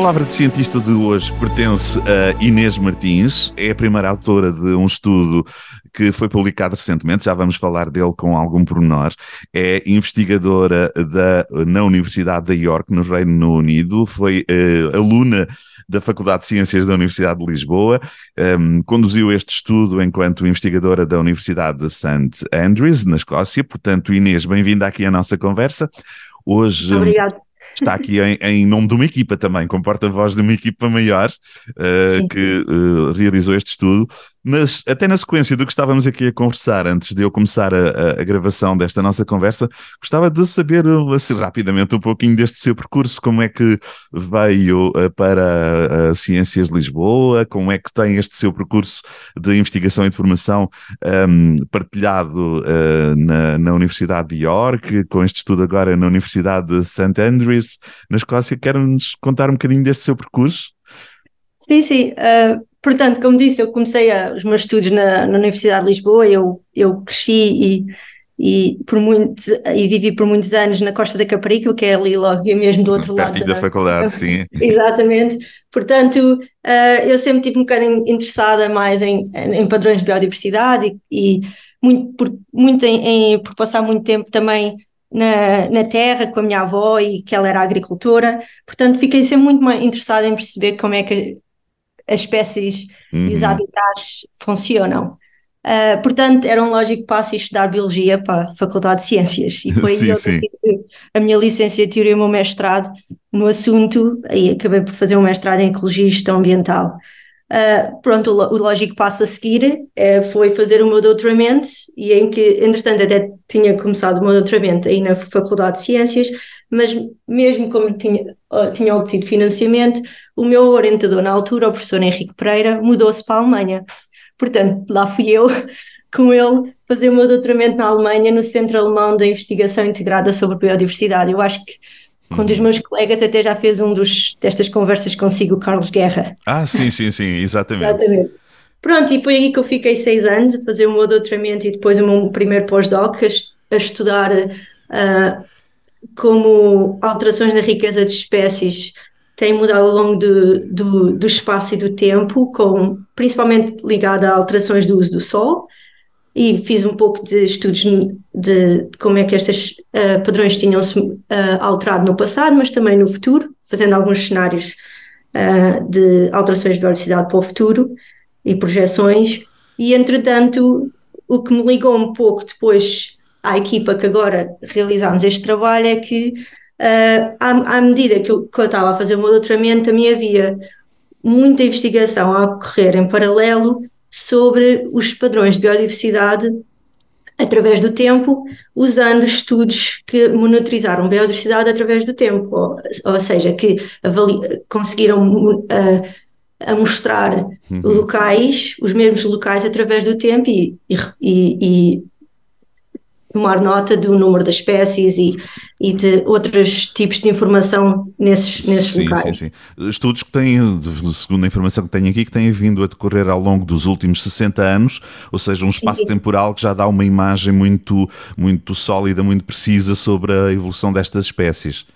palavra de cientista de hoje pertence a Inês Martins, é a primeira autora de um estudo que foi publicado recentemente, já vamos falar dele com algum pormenor. É investigadora da, na Universidade de York, no Reino Unido, foi uh, aluna da Faculdade de Ciências da Universidade de Lisboa, um, conduziu este estudo enquanto investigadora da Universidade de St. Andrews, na Escócia. Portanto, Inês, bem-vinda aqui à nossa conversa. Hoje. Obrigada está aqui em, em, nome de uma equipa também, como porta-voz de uma equipa maior uh, que uh, realizou este estudo. Mas até na sequência do que estávamos aqui a conversar, antes de eu começar a, a, a gravação desta nossa conversa, gostava de saber assim, rapidamente um pouquinho deste seu percurso, como é que veio uh, para Ciências de Lisboa, como é que tem este seu percurso de investigação e de formação um, partilhado uh, na, na, Universidade de York, com este estudo agora na Universidade de St. Andrews, na Escócia. Quer-nos contar um bocadinho deste seu percurso? Sim, sim. Uh, portanto, como disse, eu comecei a, os meus estudos na, na Universidade de Lisboa, eu, eu cresci e, e, por muitos, e vivi por muitos anos na Costa da Caparica, que é ali logo mesmo do outro lado. da, da faculdade, sim. Exatamente. Portanto, uh, eu sempre tive um bocadinho interessada mais em, em padrões de biodiversidade e, e muito, por, muito em, em, por passar muito tempo também na, na terra com a minha avó e que ela era agricultora, portanto fiquei sempre muito interessada em perceber como é que as espécies uhum. e os uhum. habitats funcionam. Uh, portanto, era um lógico passo estudar Biologia para a Faculdade de Ciências. E foi sim, aí sim. a minha licenciatura e o meu mestrado no assunto, aí acabei por fazer um mestrado em Ecologia e Gestão Ambiental. Uh, pronto, o, o, lógico passo a seguir uh, foi fazer o meu doutoramento e em que, entretanto, até tinha começado o meu doutoramento aí na Faculdade de Ciências, mas mesmo como tinha, uh, tinha obtido financiamento, o meu orientador na altura, o professor Henrique Pereira, mudou-se para a Alemanha. Portanto, lá fui eu com ele fazer o meu doutoramento na Alemanha, no Centro Alemão da Investigação Integrada sobre Biodiversidade. Eu acho que um dos meus colegas até já fez um dos, destas conversas consigo, Carlos Guerra. Ah, sim, sim, sim, exatamente. exatamente. Pronto, e foi aí que eu fiquei seis anos a fazer o meu doutoramento e depois o meu primeiro pós-doc a, a, estudar uh, como alterações na riqueza de espécies têm mudado ao longo do, do, do espaço e do tempo, com, principalmente ligada a alterações do uso do sol e fiz um pouco de estudos de, como é que estes uh, padrões tinham-se uh, alterado no passado, mas também no futuro, fazendo alguns cenários uh, de alterações de biodiversidade para o futuro e projeções. E, entretanto, o que me ligou um pouco depois à equipa que agora realizámos este trabalho é que, à, à, medida que eu, que eu estava a fazer o meu doutoramento, também havia muita investigação a ocorrer em paralelo sobre os padrões de biodiversidade através do tempo, usando estudos que monitorizaram biodiversidade através do tempo, ou, ou seja, que conseguiram uh, a mostrar uhum. locais, os mesmos locais através do tempo e, e, e, tomar nota do número das espécies e, e de outros tipos de informação nesses, nesses sim, locais. Sim, sim. Estudos que têm, segundo a informação que tenho aqui, que têm vindo a decorrer ao longo dos últimos 60 anos, ou seja, um espaço sim. temporal que já dá uma imagem muito, muito sólida, muito precisa sobre a evolução destas espécies.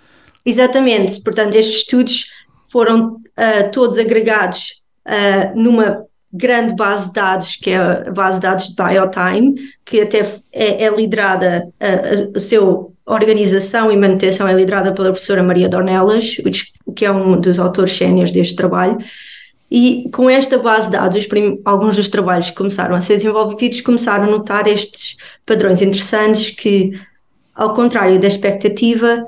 Exatamente, portanto, estes estudos foram uh, todos agregados uh, numa grande base de dados, que é a base de dados de Biotime, que até é, é liderada, a, a, a sua organização e manutenção é liderada pela professora Maria Dornelas, que é um dos autores séniores deste trabalho. E com esta base de dados, alguns dos trabalhos que começaram a ser desenvolvidos começaram a notar estes padrões interessantes que, ao contrário da expectativa,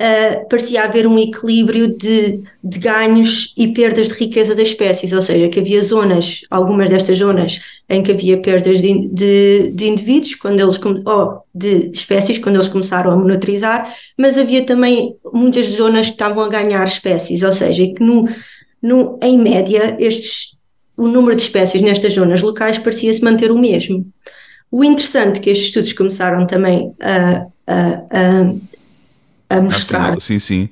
uh, parecia haver um equilíbrio de, de, ganhos e perdas de riqueza das espécies, ou seja, que havia zonas, algumas destas zonas, em que havia perdas de, de, de indivíduos, quando eles, ou de espécies, quando eles começaram a monitorizar, mas havia também muitas zonas que estavam a ganhar espécies, ou seja, que no, no, em média estes, o número de espécies nestas zonas locais parecia-se manter o mesmo. O interessante é que estes estudos começaram também a, a, a mostrar. Ah, sim, sim.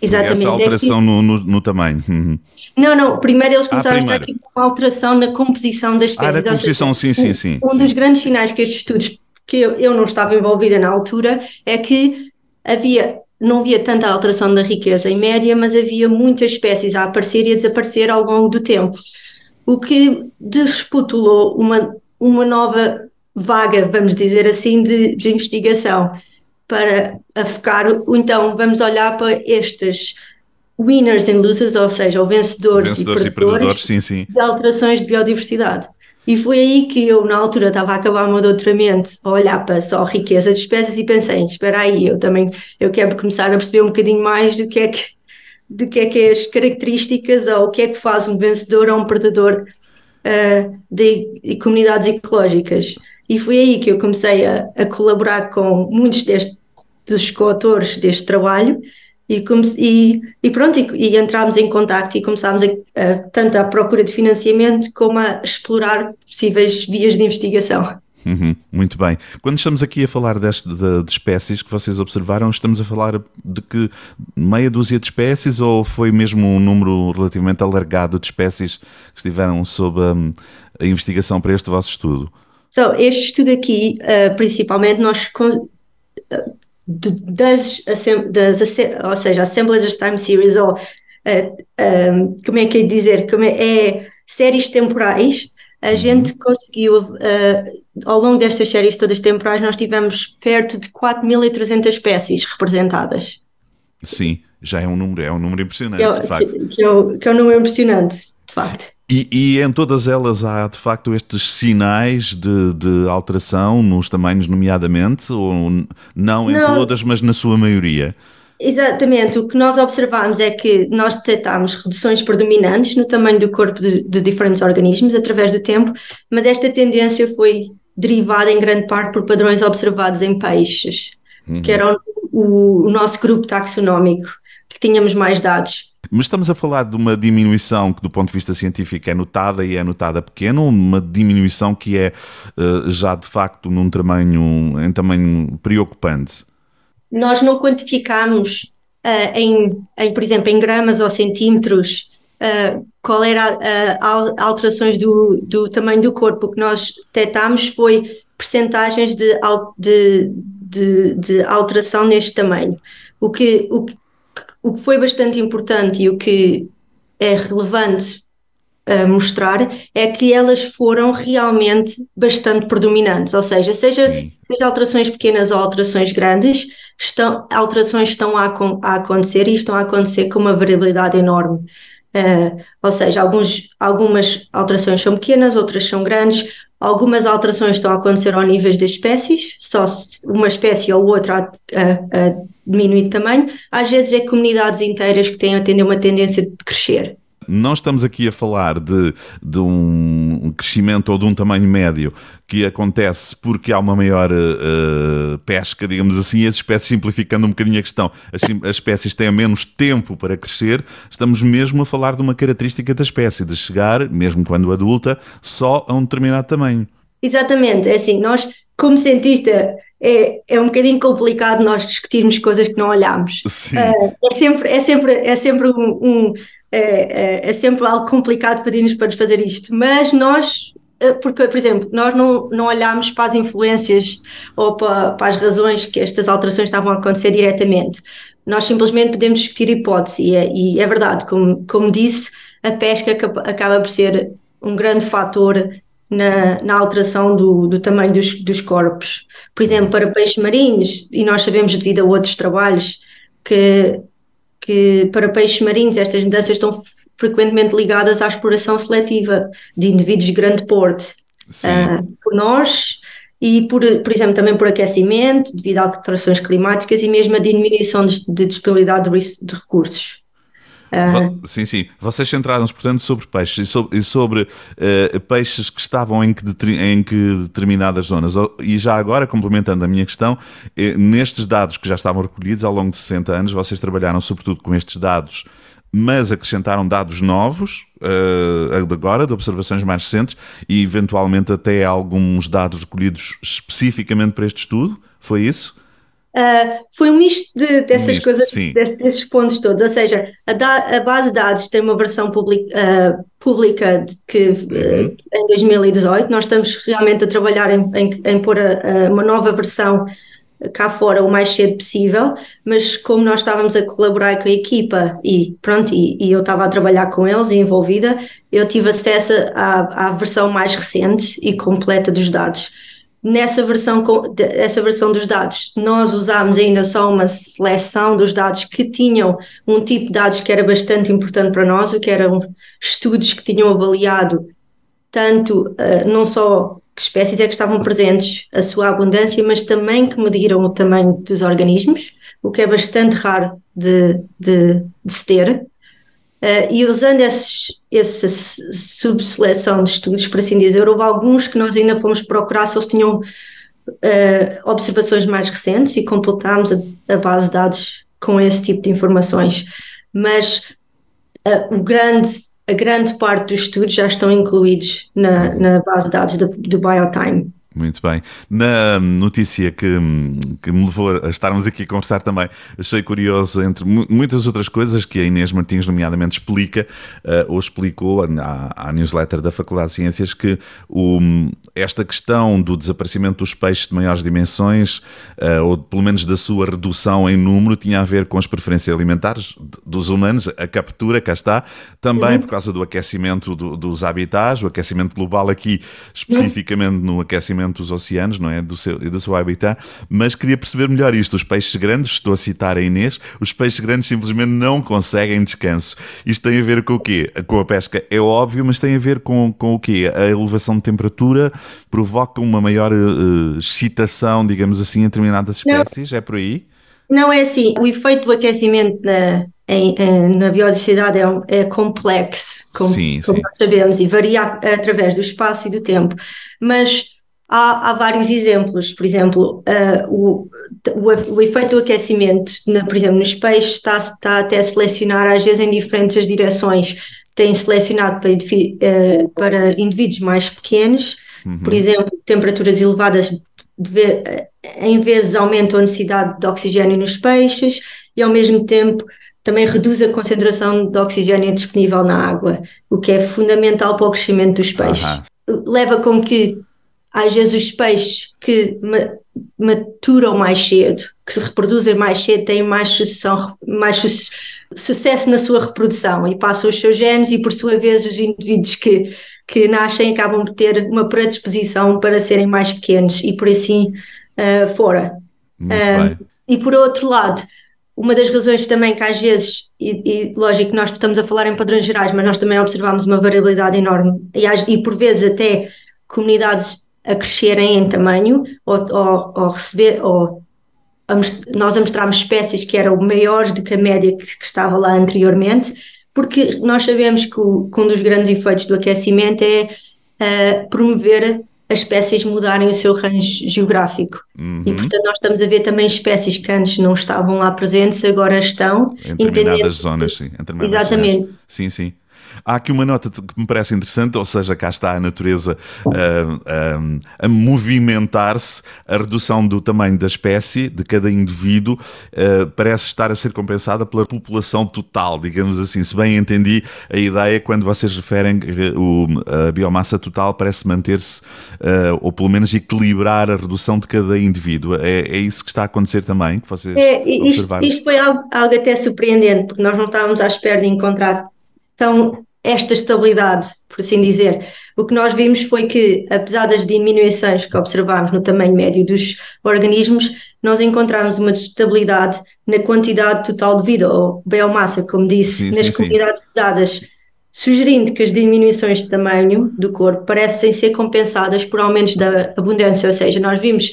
Exatamente. Essa alteração é que... no, no, no, tamanho. Uhum. Não, não. Primeiro eles ah, começaram ah, a mostrar uma alteração na composição das espécies. Ah, na composição, sim, sim, sim. Um, sim. dos grandes sinais que estes estudos, que eu, eu não estava envolvida na altura, é que havia não havia tanta alteração da riqueza em média, mas havia muitas espécies a aparecer e a desaparecer ao longo do tempo, o que desputulou uma, uma nova vaga, vamos dizer assim, de, de investigação para a focar, então vamos olhar para estes winners and losers, ou seja, vencedores, vencedores e, perdedores, e perdedores sim, sim. de alterações de biodiversidade. E foi aí que eu, na altura, estava a acabar o meu doutoramento, a olhar para só a riqueza de espécies e pensei, espera aí, eu também, eu quero começar a perceber um bocadinho mais do que é que, do que é que é as características ou o que é que faz um vencedor ou um perdedor uh, de, de, comunidades ecológicas. E foi aí que eu comecei a, a colaborar com muitos destes, dos coautores deste trabalho e, e, e pronto, e, e entramos em contacto e começámos a, a, tanto à procura de financiamento como a explorar possíveis vias de investigação. Uhum, muito bem. Quando estamos aqui a falar deste, de, de, espécies que vocês observaram, estamos a falar de que meia dúzia de espécies ou foi mesmo um número relativamente alargado de espécies que estiveram sob a, a investigação para este vosso estudo? So, este estudo aqui, uh, principalmente, nós das, das, ou seja, Assemblages Time Series, ou uh, como é que é dizer, como é, é séries temporais, a uhum. gente conseguiu, uh, ao longo destas séries todas temporais, nós tivemos perto de 4.300 espécies representadas. Sim, já é um número, é um número impressionante, é, de facto. Que, que, é, que é um número impressionante, de facto. E, e, em todas elas há de facto estes sinais de, de alteração nos tamanhos, nomeadamente, ou não em não. todas, mas na sua maioria? Exatamente, o que nós observamos é que nós detectamos reduções predominantes no tamanho do corpo de, de diferentes organismos através do tempo, mas esta tendência foi derivada em grande parte por padrões observados em peixes, uhum. que era o, o nosso grupo taxonómico, que tínhamos mais dados. Mas estamos a falar de uma diminuição que, do ponto de vista científico, é notada e é notada pequena, uma diminuição que é uh, já de facto num tamanho, em tamanho preocupante? Nós não quantificamos uh, em, em, por exemplo, em gramas ou centímetros uh, qual era a, alterações do, do tamanho do corpo. O que nós detectámos foi percentagens de, de, de, de alteração neste tamanho. O que, o, o que foi bastante importante e o que é relevante a mostrar é que elas foram realmente bastante predominantes, ou seja, seja, seja alterações pequenas ou alterações grandes, estão, alterações estão a, a acontecer e estão a acontecer com uma variabilidade enorme. Uh, ou seja, alguns, algumas alterações são pequenas, outras são grandes, algumas alterações estão a acontecer ao nível das espécies, só uma espécie ou outra a, a, a diminuir de tamanho, às vezes é comunidades inteiras que têm a uma tendência de crescer não estamos aqui a falar de, de um crescimento ou de um tamanho médio que acontece porque há uma maior uh, pesca, digamos assim, as espécies, simplificando um bocadinho a questão, as, as, espécies têm menos tempo para crescer, estamos mesmo a falar de uma característica da espécie, de chegar, mesmo quando adulta, só a um determinado tamanho. Exatamente, é assim, nós, como cientista, é, é um bocadinho complicado nós discutirmos coisas que não olhamos. Uh, é sempre, é sempre, é sempre um, um é, é, é, sempre algo complicado pedir-nos para nos fazer isto, mas nós, eh, porque, por exemplo, nós não, não olhamos para as influências ou para, para as razões que estas alterações estavam a acontecer diretamente. Nós simplesmente podemos discutir hipótese, e é, e é verdade, como, como disse, a pesca acaba por ser um grande fator na, na, alteração do, do tamanho dos, dos, corpos. Por exemplo, para peixes marinhos, e nós sabemos devido a outros trabalhos que que para peixes marinhos estas mudanças estão frequentemente ligadas à exploração seletiva de indivíduos de grande porte uh, por nós e por, por exemplo também por aquecimento devido a alterações climáticas e mesmo a diminuição de, de disponibilidade de, de recursos. Uh, sim, sim. Vocês centraram-se, portanto, sobre peixes e sobre, e sobre uh, peixes que estavam em que, em que, determinadas zonas. E já agora, complementando a minha questão, eh, nestes dados que já estavam recolhidos ao longo de 60 anos, vocês trabalharam sobretudo com estes dados, mas acrescentaram dados novos, uh, agora, de observações mais recentes, e eventualmente até alguns dados recolhidos especificamente para este estudo. Foi isso? Uh, foi um misto de, dessas um misto, coisas, desses, desses, pontos todos. Ou seja, a, da, a, base de dados tem uma versão public, uh, pública de que uhum. uh, em 2018 nós estamos realmente a trabalhar em, em, em pôr a, a uma nova versão cá fora o mais cedo possível, mas como nós estávamos a colaborar com a equipa e pronto, e, e eu estava a trabalhar com eles e envolvida, eu tive acesso à, à versão mais recente e completa dos dados. Nessa versão, essa versão dos dados, nós usámos ainda só uma seleção dos dados que tinham um tipo de dados que era bastante importante para nós, o que eram estudos que tinham avaliado tanto uh, não só que espécies é que estavam presentes, a sua abundância, mas também que mediram o tamanho dos organismos, o que é bastante raro de, de, de se ter. Uh, e usando esses, essa subseleção de estudos, por assim dizer, houve alguns que nós ainda fomos procurar se eles tinham uh, observações mais recentes e completámos a, a, base de dados com esse tipo de informações. Mas uh, o grande, a grande parte dos estudos já estão incluídos na, na base de dados do, do BioTime. Muito bem. Na notícia que, que me levou a estarmos aqui a conversar também, achei curioso, entre muitas outras coisas que a Inês Martins, nomeadamente, explica, uh, ou explicou à, à, newsletter da Faculdade de Ciências, que o, esta questão do desaparecimento dos peixes de maiores dimensões, uh, ou pelo menos da sua redução em número, tinha a ver com as preferências alimentares dos humanos, a captura, cá está, também uhum. por causa do aquecimento do, dos habitats, o aquecimento global aqui, especificamente no aquecimento dos oceanos, não é? Do seu, do seu habitat, mas queria perceber melhor isto. Os peixes grandes, estou a citar a Inês, os peixes grandes simplesmente não conseguem descanso. Isto tem a ver com o quê? Com a pesca, é óbvio, mas tem a ver com, com o quê? A elevação de temperatura provoca uma maior uh, excitação, digamos assim, em determinadas espécies? Não. É por aí? Não é assim. O efeito do aquecimento na, em, em, na biodiversidade é, é complexo, como, sim, como sim. nós sabemos, e varia através do espaço e do tempo. Mas há, há vários exemplos. Por exemplo, uh, o, o, o, efeito do aquecimento, na, por exemplo, nos peixes, está, está até a selecionar às vezes em diferentes direções. Tem selecionado para, uh, para indivíduos mais pequenos, uhum. por exemplo, temperaturas elevadas de, em vezes aumentam a necessidade de oxigênio nos peixes e ao mesmo tempo também reduz a concentração de oxigênio disponível na água, o que é fundamental para o crescimento dos peixes. Uhum. Leva com que às vezes os peixes que maturam mais cedo, que se reproduzem mais cedo, têm mais, sucessão, mais su sucesso na sua reprodução e passam os seus genes, e por sua vez os indivíduos que, que nascem acabam de ter uma predisposição para serem mais pequenos e por assim uh, fora. Uh, e por outro lado, uma das razões também que às vezes, e, e, lógico que nós estamos a falar em padrões gerais, mas nós também observamos uma variabilidade enorme e, e por vezes até comunidades a crescerem em tamanho ou, ou, ou receber ou a, nós a mostrarmos espécies que eram maiores do que a média que, que estava lá anteriormente, porque nós sabemos que, o, que um dos grandes efeitos do aquecimento é uh, promover as espécies mudarem o seu range geográfico. Uhum. E, portanto, nós estamos a ver também espécies que antes não estavam lá presentes, agora estão. Em determinadas zonas, sim. Em determinadas Exatamente. Zonas. Sim, sim. Há aqui uma nota que me parece interessante, ou seja, cá está a natureza uh, uh, a movimentar-se, a redução do tamanho da espécie, de cada indivíduo, uh, parece estar a ser compensada pela população total, digamos assim. Se bem entendi a ideia, quando vocês referem que o, a biomassa total parece manter-se, ou pelo menos equilibrar a redução de cada indivíduo. É, é isso que está a acontecer também, que vocês é, isto, isto, foi algo, algo até surpreendente, porque nós não estávamos à espera de encontrar tão esta estabilidade, por assim dizer. O que nós vimos foi que, apesar das diminuições que observámos no tamanho médio dos organismos, nós encontramos uma estabilidade na quantidade total de vida, ou biomassa, como disse, sim, nas sim, comunidades dadas, sugerindo que as diminuições de tamanho do corpo parecem ser compensadas por aumentos da abundância, ou seja, nós vimos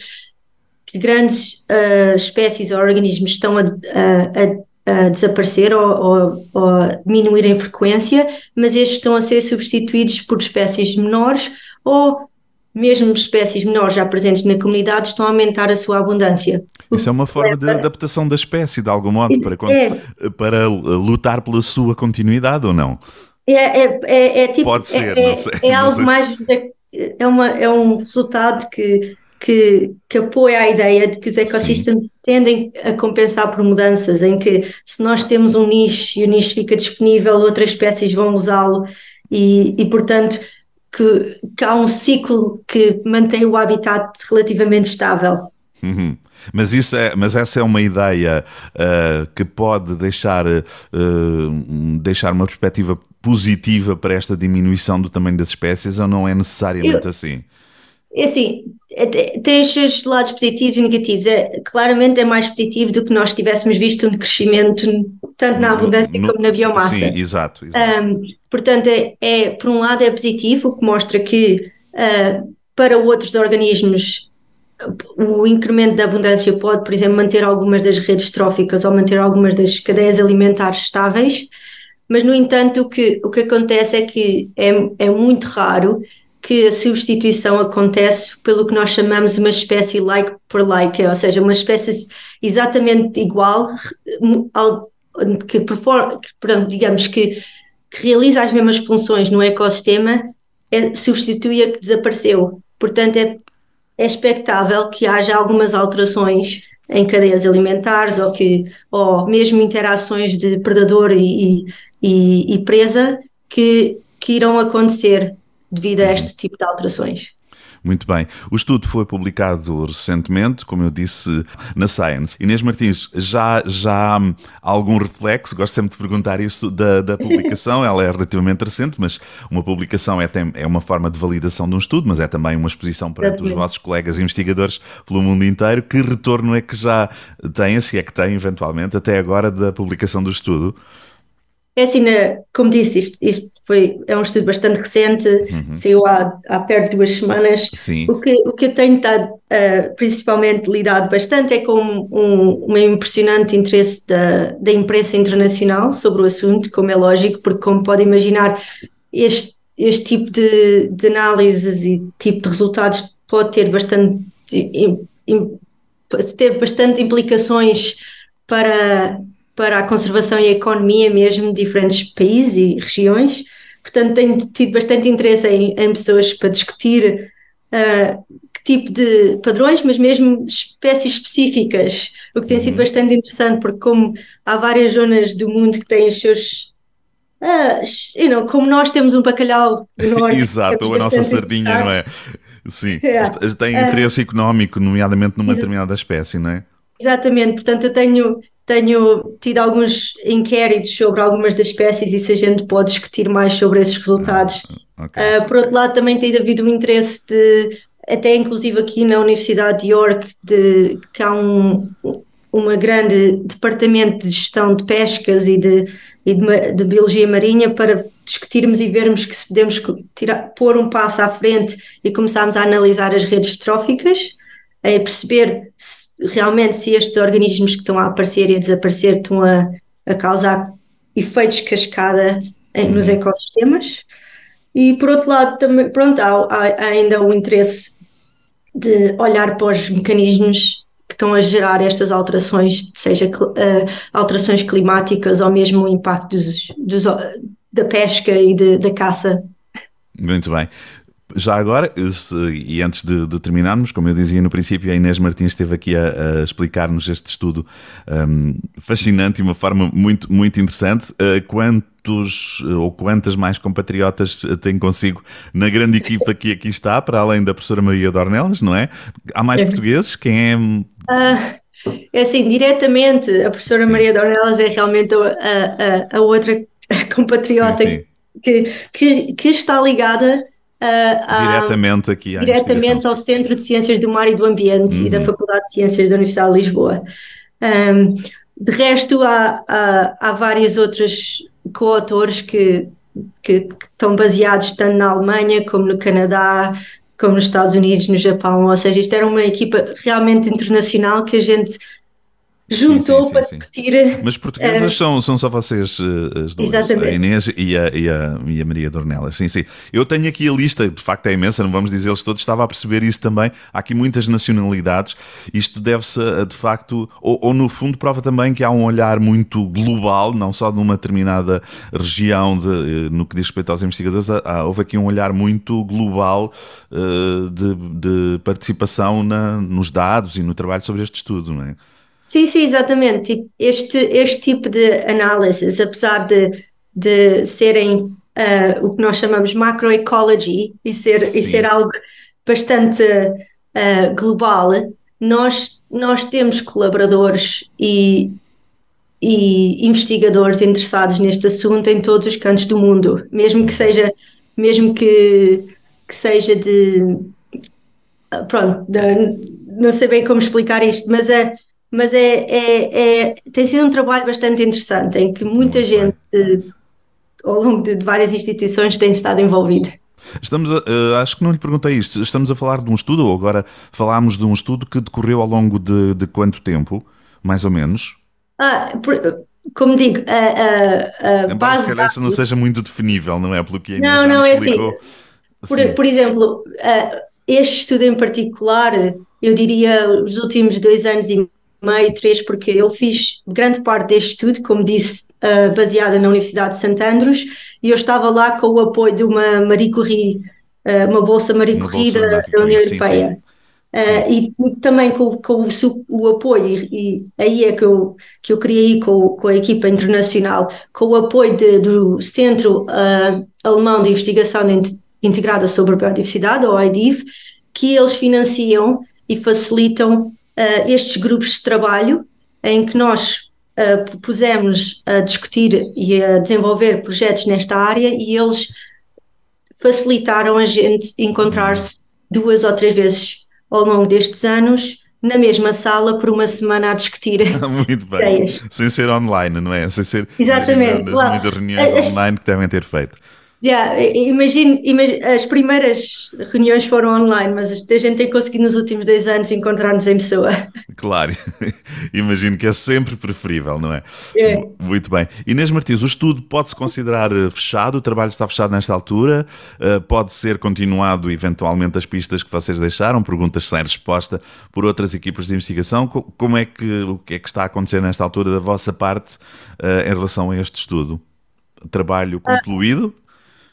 que grandes uh, espécies ou organismos estão a, a, a a desaparecer ou, ou, ou, diminuir em frequência, mas estes estão a ser substituídos por espécies menores ou mesmo espécies menores já presentes na comunidade estão a aumentar a sua abundância. Isso é uma forma de adaptação da espécie, de algum modo, para, é, para lutar pela sua continuidade ou não? É, é, é, é tipo, Pode ser, é, não sei. É algo sei. mais. É, uma, é um resultado que que, que apoia a ideia de que os ecossistemas Sim. tendem a compensar por mudanças, em que se nós temos um nicho e o nicho fica disponível, outras espécies vão usá-lo e, e, portanto, que, que há um ciclo que mantém o habitat relativamente estável. Uhum. Mas, isso é, mas essa é uma ideia uh, que pode deixar, uh, deixar uma perspectiva positiva para esta diminuição do tamanho das espécies ou não é necessariamente Eu, assim? É assim, é, tem os seus lados positivos e negativos. É, claramente é mais positivo do que nós tivéssemos visto um crescimento tanto na abundância no, como na biomassa. Sim, exato. exato. Um, portanto, é, é, por um lado é positivo, o que mostra que uh, para outros organismos o incremento da abundância pode, por exemplo, manter algumas das redes tróficas ou manter algumas das cadeias alimentares estáveis, mas, no entanto, o que, o que acontece é que é, é muito raro que a substituição acontece pelo que nós chamamos uma espécie like por like, ou seja, uma espécie exatamente igual, que, perform, digamos que, que, realiza as mesmas funções no ecossistema, é, substitui a que desapareceu. Portanto, é, é expectável que haja algumas alterações em cadeias alimentares ou que ou mesmo interações de predador e, e, e presa que, que irão acontecer devido a uhum. este tipo de alterações. Muito bem. O estudo foi publicado recentemente, como eu disse, na Science. Inês Martins, já, já há algum reflexo, gosto sempre de perguntar isso da, da publicação, ela é relativamente recente, mas uma publicação é, tem, é uma forma de validação de um estudo, mas é também uma exposição perante os vossos colegas investigadores pelo mundo inteiro. Que retorno é que já têm, se é que têm, eventualmente, até agora da publicação do estudo? É assim, como disse, isto, isto, foi, é um estudo bastante recente, uhum. saiu há, há perto de duas semanas. Sim. O, que, o que eu tenho estado uh, principalmente lidado bastante é com um, um impressionante interesse da, da imprensa internacional sobre o assunto, como é lógico, porque, como pode imaginar, este, este tipo de, de análises e tipo de resultados pode ter bastante, ter bastante implicações para para a conservação e a economia mesmo de diferentes países e regiões. Portanto, tenho tido bastante interesse em, em pessoas para discutir uh, que tipo de padrões, mas mesmo espécies específicas, o que tem sido uhum. bastante interessante, porque como há várias zonas do mundo que têm os seus Uh, you know, como nós temos um bacalhau do norte. Exato, é a nossa sardinha, não é? Sim, yeah. tem interesse uh, económico, nomeadamente numa determinada espécie, não é? Exatamente, portanto, eu tenho, tenho tido alguns inquéritos sobre algumas das espécies e se a gente pode discutir mais sobre esses resultados. Ah, okay. Uh, por outro lado, também tem havido um interesse de, até inclusive aqui na Universidade de York, de, que há um, uma grande departamento de gestão de pescas e de, e de, de biologia marinha para discutirmos e vermos que se podemos tirar, pôr um passo à frente e começarmos a analisar as redes tróficas é perceber se, realmente se estes organismos que estão a aparecer e a desaparecer estão a, a causar efeitos cascada em, nos uhum. ecossistemas. E por outro lado, também, pronto, há, há ainda o interesse de olhar para os mecanismos que estão a gerar estas alterações, seja uh, alterações climáticas ou mesmo o impacto dos, dos, da pesca e de, da caça. Muito bem. Já agora, e antes de, de, terminarmos, como eu dizia no princípio, a Inês Martins esteve aqui a, a explicar-nos este estudo um, fascinante e uma forma muito, muito interessante. Uh, quantos ou quantas mais compatriotas tem consigo na grande equipa que aqui está, para além da professora Maria Dornelas, não é? Há mais é. portugueses? Quem é? Uh, é assim, diretamente, a professora sim. Maria Dornelas é realmente a, a, a outra compatriota sim, sim. Que, que, que está ligada Uh, diretamente aqui diretamente ao Centro de Ciências do Mar e do Ambiente uhum. e da uhum. Faculdade de Ciências da Universidade de Lisboa. Um, de resto, há, há, há vários outros coautores que, que, que, estão baseados tanto na Alemanha como no Canadá, como nos Estados Unidos, no Japão, ou seja, isto era uma equipa realmente internacional que a gente juntou sim, sim, para sim, discutir. Mas portuguesas uh, são, são só vocês uh, as duas, exatamente. a Inês e a, e, a, e a Maria Dornelas. Sim, sim. Eu tenho aqui a lista, de facto é imensa, não vamos dizê-los todos, estava a perceber isso também. Há aqui muitas nacionalidades. Isto deve-se, de facto, ou, ou, no fundo prova também que há um olhar muito global, não só de uma determinada região de, eh, no que diz respeito aos investigadores, há, houve aqui um olhar muito global uh, de, de participação na, nos dados e no trabalho sobre este estudo, não é? Sim, sim, exatamente. Este, este tipo de análises, apesar de, de serem uh, o que nós chamamos macroecology e ser, e ser algo bastante uh, global, nós, nós temos colaboradores e, e investigadores interessados neste assunto em todos os cantos do mundo, mesmo que seja, mesmo que, que seja de pronto, de, não sei bem como explicar isto, mas é, mas é, é, é tem sido um trabalho bastante interessante em que muita Muito gente de, ao longo de, de, várias instituições tem estado envolvida. Estamos a, uh, acho que não lhe perguntei isto. Estamos a falar de um estudo, ou agora falámos de um estudo que decorreu ao longo de, de quanto tempo, mais ou menos? Ah, por, como digo, a, a, a base. Que essa não seja muito definível, não é? Pelo que não, não, é assim. Por, por, exemplo, uh, este estudo em particular, eu diria os últimos dois anos e meio, três, porque eu fiz grande parte deste estudo, como disse, uh, baseada na Universidade de St. Andrews, e eu estava lá com o apoio de uma Marie Curie, uh, uma bolsa Marie Curie da, da União Europeia. Sim, sim. Uh, e também com, com o, o, apoio, e, aí é que eu, que eu queria ir com, com a equipa internacional, com o apoio de, do Centro uh, Alemão de Investigação Integrada sobre a Biodiversidade, ou IDIV, que eles financiam e facilitam uh, estes grupos de trabalho em que nós uh, pusemos a discutir e a desenvolver projetos nesta área e eles facilitaram a gente encontrar-se duas ou três vezes ao longo destes anos na mesma sala por uma semana a discutir. Muito bem. Ideias. Sem ser online, não é? Sem ser Exatamente. As muitas reuniões online que devem ter feito. Yeah, imagino, imagino, as primeiras reuniões foram online, mas a gente tem conseguido nos últimos dois anos encontrar-nos em pessoa. Claro, imagino que é sempre preferível, não é? é. Muito bem. Inês Martins, o estudo pode-se considerar eh, fechado? O trabalho está fechado nesta altura? Uh, pode ser continuado eventualmente as pistas que vocês deixaram? Perguntas sem resposta por outras equipas de investigação? Como é que, o que é que está a acontecer nesta altura da vossa parte uh, em relação a este estudo? Trabalho ah. concluído? Ah.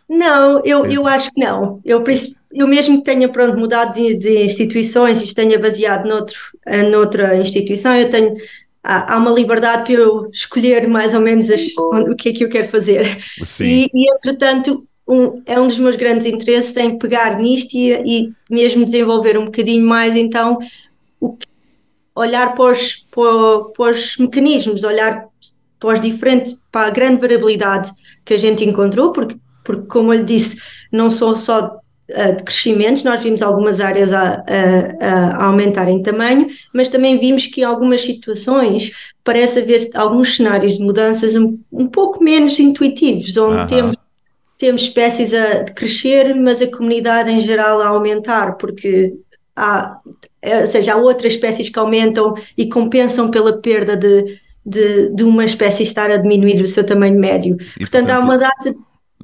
Não, eu, eu acho que não. Eu, eu mesmo que tenha pronto, mudado de, de instituições e tenha baseado noutro, eh, noutra instituição, eu tenho há, uma liberdade para eu escolher mais ou menos as, o que é que eu quero fazer. Sim. E, e entretanto, um, é um dos meus grandes interesses em pegar nisto e, e mesmo desenvolver um bocadinho mais, então, o, olhar para os, para, para os mecanismos, olhar para os diferentes, para a grande variabilidade que a gente encontrou, porque porque, como eu lhe disse, não são só uh, de crescimentos, nós vimos algumas áreas a, a, a, aumentar em tamanho, mas também vimos que em algumas situações parece haver alguns cenários de mudanças um, um pouco menos intuitivos, onde temos, temos espécies a crescer, mas a comunidade em geral a aumentar, porque há, é, ou seja, há outras espécies que aumentam e compensam pela perda de, de, de uma espécie estar a diminuir o seu tamanho médio. E, portanto, portanto, há uma data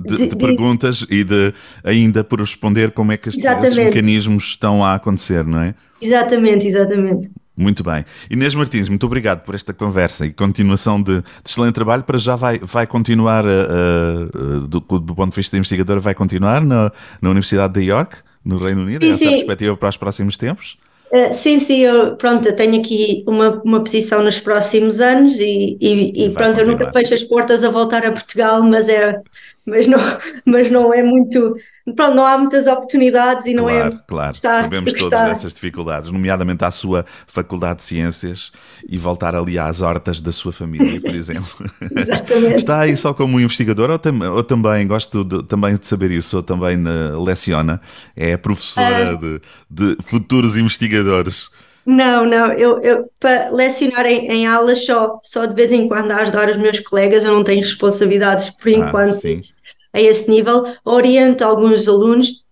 de, de, de, perguntas e de ainda por responder como é que estes, estes, mecanismos estão a acontecer, não é? Exatamente, exatamente. Muito bem. Inês Martins, muito obrigado por esta conversa e continuação de, de excelente trabalho. Para já vai, vai continuar, uh, uh, do, do, ponto de vista investigador, vai continuar na, na Universidade de York, no Reino Unido? Sim, Essa sim. a perspectiva para os próximos tempos? Uh, sim, sim, eu, pronto, eu tenho aqui uma, uma posição nos próximos anos e, e, e pronto, continuar. eu nunca fecho as portas a voltar a Portugal, mas é mas não, mas não é muito. Pronto, não há muitas oportunidades e não claro, é. Claro, claro. Sabemos todas está. dessas dificuldades, nomeadamente à sua Faculdade de Ciências e voltar ali às hortas da sua família, por exemplo. Exatamente. Está aí só como investigador ou, tam ou também, gosto de, também de saber isso, ou também uh, leciona, é professora uh, de, de futuros investigadores. Não, não, eu, eu para lecionar em, em, aulas só, só de vez em quando a ajudar os meus colegas, eu não tenho responsabilidades por ah, enquanto sim. A esse nível. Oriento alguns alunos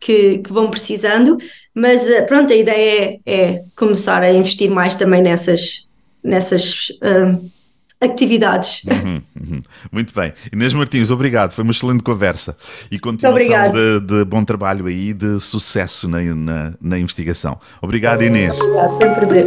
que, que vão precisando, mas eh, pronto, a ideia é, é começar a investir mais também nessas, nessas um, atividades. Uhum, uhum. Muito bem. Inês Martins, obrigado. Foi uma excelente conversa e continuação de, de, bom trabalho aí, de sucesso na, na, na investigação. Obrigado, Inês. Obrigado, foi um prazer.